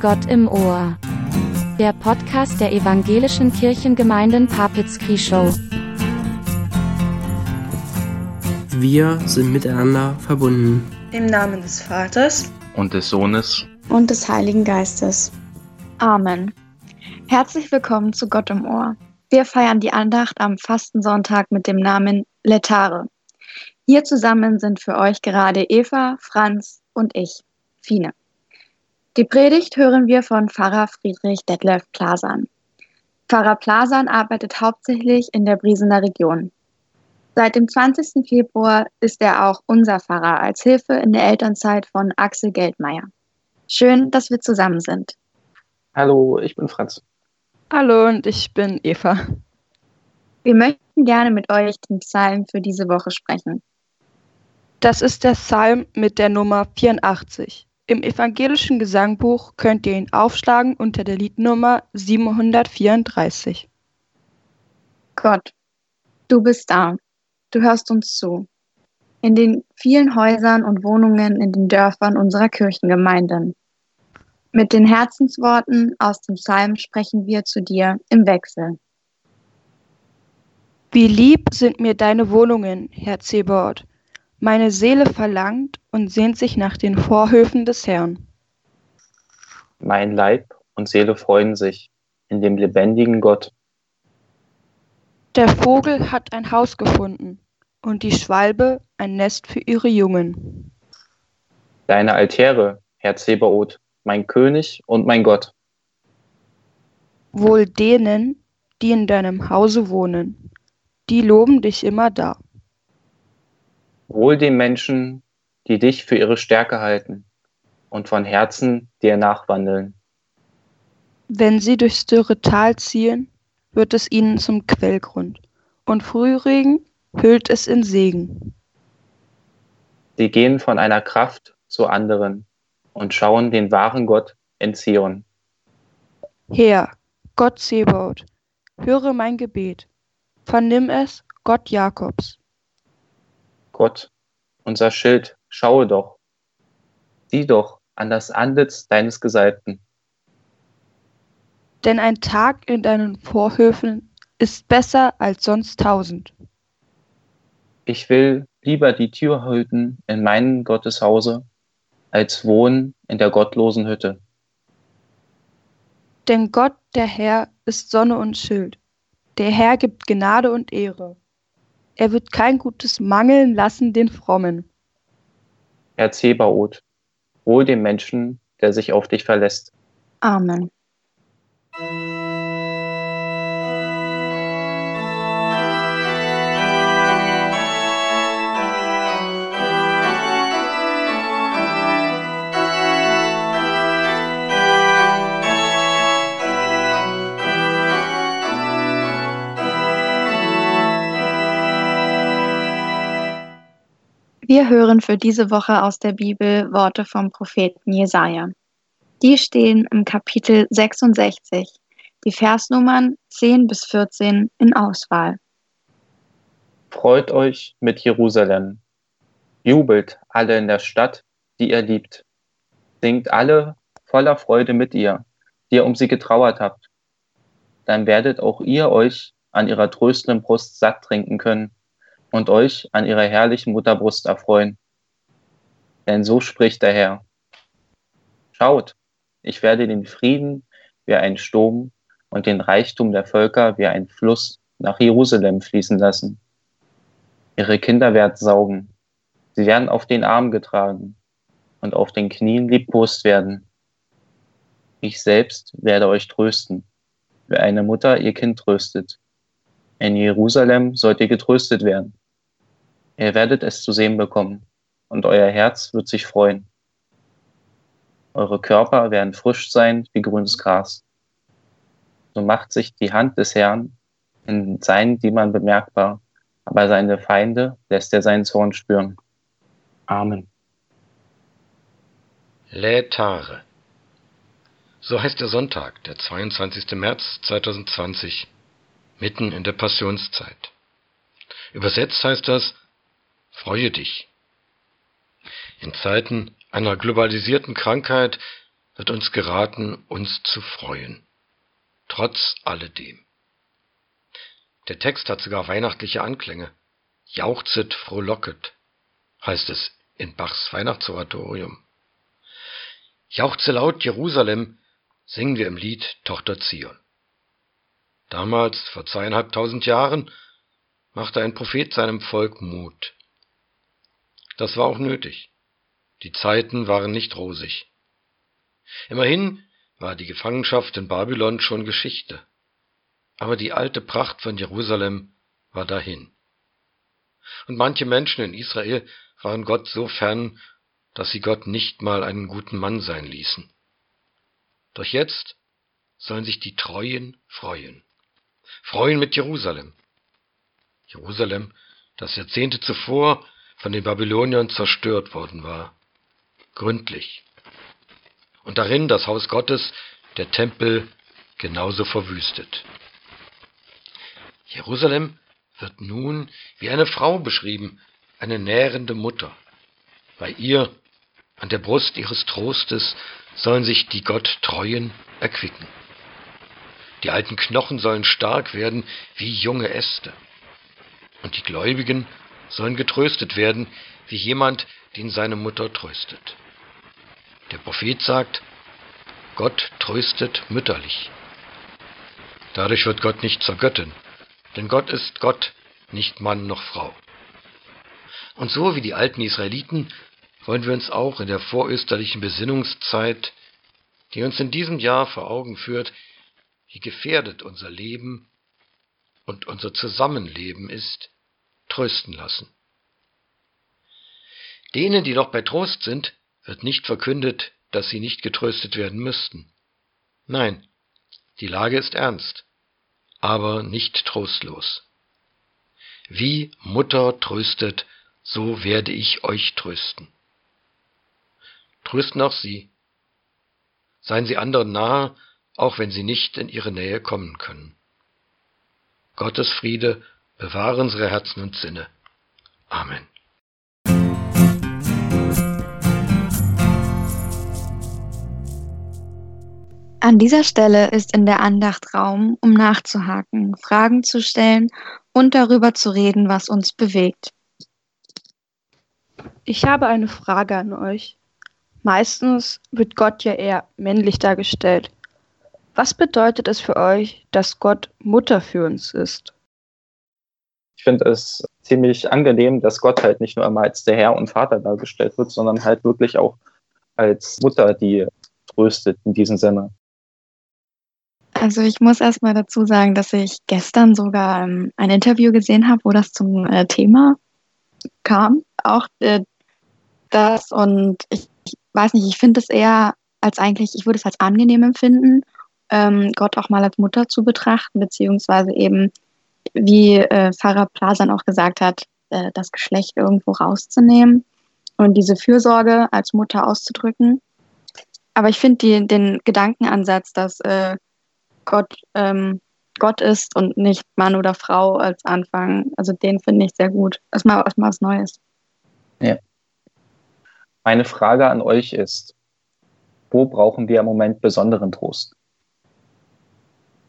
Gott im Ohr. Der Podcast der evangelischen Kirchengemeinden Papitzky Show. Wir sind miteinander verbunden. Im Namen des Vaters und des Sohnes und des Heiligen Geistes. Amen. Herzlich willkommen zu Gott im Ohr. Wir feiern die Andacht am Fastensonntag mit dem Namen Letare. Hier zusammen sind für euch gerade Eva, Franz und ich, Fine. Die Predigt hören wir von Pfarrer Friedrich Detlef Plasan. Pfarrer Plasan arbeitet hauptsächlich in der Briesener Region. Seit dem 20. Februar ist er auch unser Pfarrer als Hilfe in der Elternzeit von Axel Geldmeier. Schön, dass wir zusammen sind. Hallo, ich bin Franz. Hallo und ich bin Eva. Wir möchten gerne mit euch den Psalm für diese Woche sprechen. Das ist der Psalm mit der Nummer 84. Im evangelischen Gesangbuch könnt ihr ihn aufschlagen unter der Liednummer 734. Gott, du bist da. Du hörst uns zu. In den vielen Häusern und Wohnungen in den Dörfern unserer Kirchengemeinden. Mit den Herzensworten aus dem Psalm sprechen wir zu dir im Wechsel. Wie lieb sind mir deine Wohnungen, Herr Zebaoth. Meine Seele verlangt und sehnt sich nach den Vorhöfen des Herrn. Mein Leib und Seele freuen sich in dem lebendigen Gott. Der Vogel hat ein Haus gefunden und die Schwalbe ein Nest für ihre Jungen. Deine Altäre, Herr Zebaoth, mein König und mein Gott. Wohl denen, die in deinem Hause wohnen, die loben dich immer da. Wohl den Menschen, die dich für ihre Stärke halten und von Herzen dir nachwandeln. Wenn sie durchs dürre Tal ziehen, wird es ihnen zum Quellgrund, und Frühregen hüllt es in Segen. Sie gehen von einer Kraft zur anderen und schauen den wahren Gott in Zion. Herr, Gott Zebaoth, höre mein Gebet, vernimm es, Gott Jakobs. Gott, unser Schild, schaue doch. Sieh doch an das Antlitz deines Gesalbten. Denn ein Tag in deinen Vorhöfen ist besser als sonst tausend. Ich will lieber die Tür hüten in meinem Gotteshause, als wohnen in der gottlosen Hütte. Denn Gott, der Herr, ist Sonne und Schild. Der Herr gibt Gnade und Ehre. Er wird kein Gutes mangeln lassen den Frommen. Herr Zebaoth, wohl dem Menschen, der sich auf dich verlässt. Amen. Wir hören für diese Woche aus der Bibel Worte vom Propheten Jesaja. Die stehen im Kapitel 66, die Versnummern 10 bis 14 in Auswahl. Freut euch mit Jerusalem. Jubelt alle in der Stadt, die ihr liebt. Singt alle voller Freude mit ihr, die ihr um sie getrauert habt. Dann werdet auch ihr euch an ihrer tröstenden Brust satt trinken können und euch an ihrer herrlichen Mutterbrust erfreuen. Denn so spricht der Herr. Schaut, ich werde den Frieden wie ein Sturm und den Reichtum der Völker wie ein Fluss nach Jerusalem fließen lassen. Ihre Kinder werden saugen, sie werden auf den Arm getragen und auf den Knien liebkost werden. Ich selbst werde euch trösten, wie eine Mutter ihr Kind tröstet. In Jerusalem sollt ihr getröstet werden. Ihr werdet es zu sehen bekommen, und euer Herz wird sich freuen. Eure Körper werden frisch sein wie grünes Gras. So macht sich die Hand des Herrn in seinen Dienern bemerkbar, aber seine Feinde lässt er seinen Zorn spüren. Amen. Lätare. So heißt der Sonntag, der 22. März 2020, mitten in der Passionszeit. Übersetzt heißt das Freue dich. In Zeiten einer globalisierten Krankheit wird uns geraten, uns zu freuen, trotz alledem. Der Text hat sogar weihnachtliche Anklänge. Jauchzet, frohlocket, heißt es in Bachs Weihnachtsoratorium. Jauchze laut Jerusalem, singen wir im Lied Tochter Zion. Damals, vor zweieinhalbtausend Jahren, machte ein Prophet seinem Volk Mut. Das war auch nötig. Die Zeiten waren nicht rosig. Immerhin war die Gefangenschaft in Babylon schon Geschichte. Aber die alte Pracht von Jerusalem war dahin. Und manche Menschen in Israel waren Gott so fern, dass sie Gott nicht mal einen guten Mann sein ließen. Doch jetzt sollen sich die Treuen freuen. Freuen mit Jerusalem. Jerusalem, das Jahrzehnte zuvor von den Babyloniern zerstört worden war. Gründlich. Und darin das Haus Gottes, der Tempel, genauso verwüstet. Jerusalem wird nun wie eine Frau beschrieben, eine nährende Mutter. Bei ihr, an der Brust ihres Trostes, sollen sich die Gott treuen erquicken. Die alten Knochen sollen stark werden wie junge Äste. Und die Gläubigen sollen getröstet werden wie jemand, den seine Mutter tröstet. Der Prophet sagt, Gott tröstet mütterlich. Dadurch wird Gott nicht zur Göttin, denn Gott ist Gott, nicht Mann noch Frau. Und so wie die alten Israeliten wollen wir uns auch in der vorösterlichen Besinnungszeit, die uns in diesem Jahr vor Augen führt, wie gefährdet unser Leben und unser Zusammenleben ist, trösten lassen. Denen, die noch bei Trost sind, wird nicht verkündet, dass sie nicht getröstet werden müssten. Nein, die Lage ist ernst, aber nicht trostlos. Wie Mutter tröstet, so werde ich euch trösten. Trösten auch Sie. Seien Sie anderen nahe, auch wenn Sie nicht in Ihre Nähe kommen können. Gottes Friede bewahre unsere Herzen und Sinne. Amen. An dieser Stelle ist in der Andacht Raum, um nachzuhaken, Fragen zu stellen und darüber zu reden, was uns bewegt. Ich habe eine Frage an euch. Meistens wird Gott ja eher männlich dargestellt. Was bedeutet es für euch, dass Gott Mutter für uns ist? Ich finde es ziemlich angenehm, dass Gott halt nicht nur immer als der Herr und Vater dargestellt wird, sondern halt wirklich auch als Mutter, die tröstet in diesem Sinne. Also ich muss erstmal dazu sagen, dass ich gestern sogar ähm, ein Interview gesehen habe, wo das zum äh, Thema kam. Auch äh, das und ich, weiß nicht, ich finde es eher als eigentlich, ich würde es als angenehm empfinden, ähm, Gott auch mal als Mutter zu betrachten, beziehungsweise eben, wie äh, Pfarrer Plasan auch gesagt hat, äh, das Geschlecht irgendwo rauszunehmen und diese Fürsorge als Mutter auszudrücken. Aber ich finde den Gedankenansatz, dass äh, Gott ähm, Gott ist und nicht Mann oder Frau als Anfang. Also den finde ich sehr gut. Erstmal, erstmal was Neues. Ja. Meine Frage an euch ist, wo brauchen wir im Moment besonderen Trost?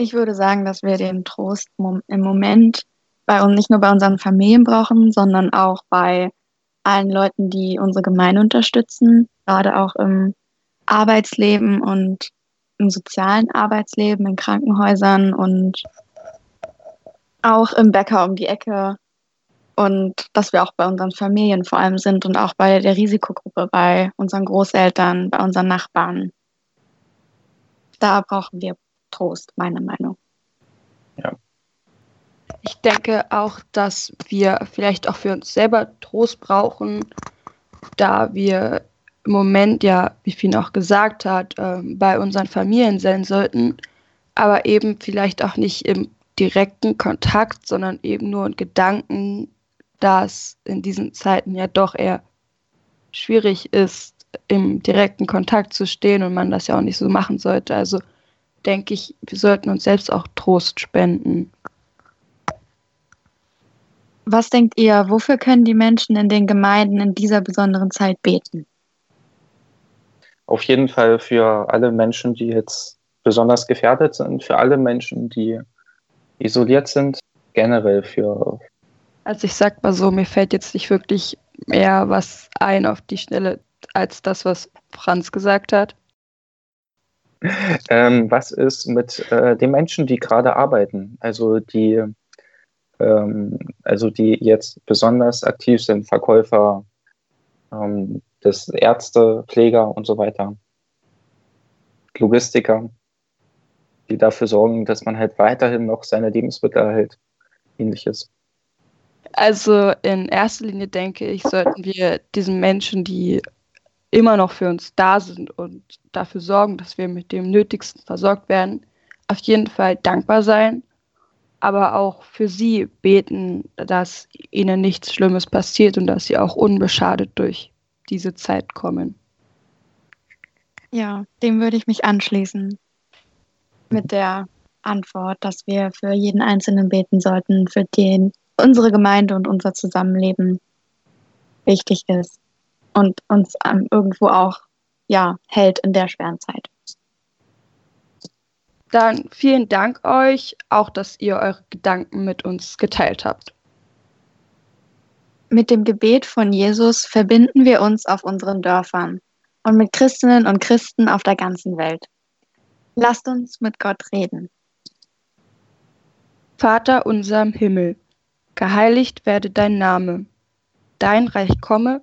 Ich würde sagen, dass wir den Trost im Moment bei uns nicht nur bei unseren Familien brauchen, sondern auch bei allen Leuten, die unsere Gemeinde unterstützen, gerade auch im Arbeitsleben und im sozialen Arbeitsleben, in Krankenhäusern und auch im Bäcker um die Ecke. Und dass wir auch bei unseren Familien vor allem sind und auch bei der Risikogruppe, bei unseren Großeltern, bei unseren Nachbarn. Da brauchen wir Trost, meine Meinung. Ja. Ich denke auch, dass wir vielleicht auch für uns selber Trost brauchen, da wir im Moment ja, wie Fien auch gesagt hat, äh, bei unseren Familien sein sollten, aber eben vielleicht auch nicht im direkten Kontakt, sondern eben nur in Gedanken, dass in diesen Zeiten ja doch eher schwierig ist, im direkten Kontakt zu stehen und man das ja auch nicht so machen sollte. Also denke ich, wir sollten uns selbst auch Trost spenden. Was denkt ihr, wofür können die Menschen in den Gemeinden in dieser besonderen Zeit beten? auf jeden Fall für alle Menschen, die jetzt besonders gefährdet sind, für alle Menschen, die isoliert sind, generell für. Also ich sag mal so, mir fällt jetzt nicht wirklich mehr was ein auf die Schnelle als das, was Franz gesagt hat. Ähm, was ist mit äh, den Menschen, die gerade arbeiten, also die, ähm, also die jetzt besonders aktiv sind, Verkäufer, ähm, das Ärzte, Pfleger und so weiter, Logistiker, die dafür sorgen, dass man halt weiterhin noch seine Lebensmittel erhält, ähnliches. Also in erster Linie denke ich, sollten wir diesen Menschen, die immer noch für uns da sind und dafür sorgen, dass wir mit dem Nötigsten versorgt werden, auf jeden Fall dankbar sein, aber auch für sie beten, dass ihnen nichts Schlimmes passiert und dass sie auch unbeschadet durch diese Zeit kommen. Ja, dem würde ich mich anschließen. Mit der Antwort, dass wir für jeden Einzelnen beten sollten, für den unsere Gemeinde und unser Zusammenleben wichtig ist und uns ähm, irgendwo auch ja, hält in der schweren Zeit. Dann vielen Dank euch, auch dass ihr eure Gedanken mit uns geteilt habt. Mit dem Gebet von Jesus verbinden wir uns auf unseren Dörfern und mit Christinnen und Christen auf der ganzen Welt. Lasst uns mit Gott reden. Vater unser im Himmel, geheiligt werde dein Name, dein Reich komme,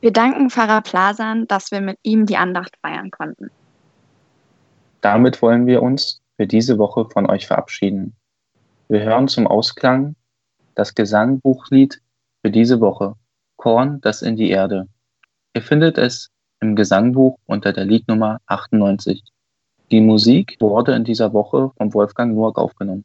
Wir danken Pfarrer Plasan, dass wir mit ihm die Andacht feiern konnten. Damit wollen wir uns für diese Woche von euch verabschieden. Wir hören zum Ausklang das Gesangbuchlied für diese Woche, Korn, das in die Erde. Ihr findet es im Gesangbuch unter der Liednummer 98. Die Musik wurde in dieser Woche von Wolfgang Nurk aufgenommen.